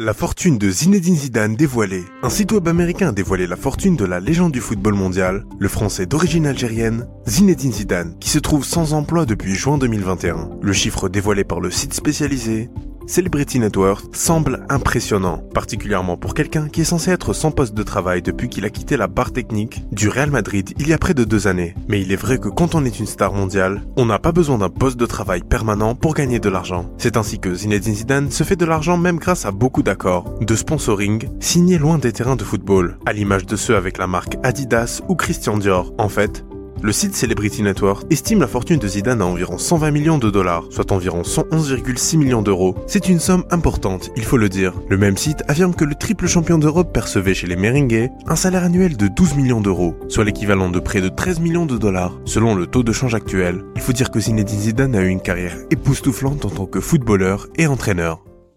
La fortune de Zinedine Zidane dévoilée. Un site web américain a dévoilé la fortune de la légende du football mondial, le français d'origine algérienne, Zinedine Zidane, qui se trouve sans emploi depuis juin 2021. Le chiffre dévoilé par le site spécialisé Celebrity Network semble impressionnant, particulièrement pour quelqu'un qui est censé être sans poste de travail depuis qu'il a quitté la barre technique du Real Madrid il y a près de deux années. Mais il est vrai que quand on est une star mondiale, on n'a pas besoin d'un poste de travail permanent pour gagner de l'argent. C'est ainsi que Zinedine Zidane se fait de l'argent même grâce à beaucoup d'accords, de sponsoring, signés loin des terrains de football, à l'image de ceux avec la marque Adidas ou Christian Dior. En fait, le site Celebrity Network estime la fortune de Zidane à environ 120 millions de dollars, soit environ 111,6 millions d'euros. C'est une somme importante, il faut le dire. Le même site affirme que le triple champion d'Europe percevait chez les Merengues un salaire annuel de 12 millions d'euros, soit l'équivalent de près de 13 millions de dollars, selon le taux de change actuel. Il faut dire que Zinedine Zidane a eu une carrière époustouflante en tant que footballeur et entraîneur.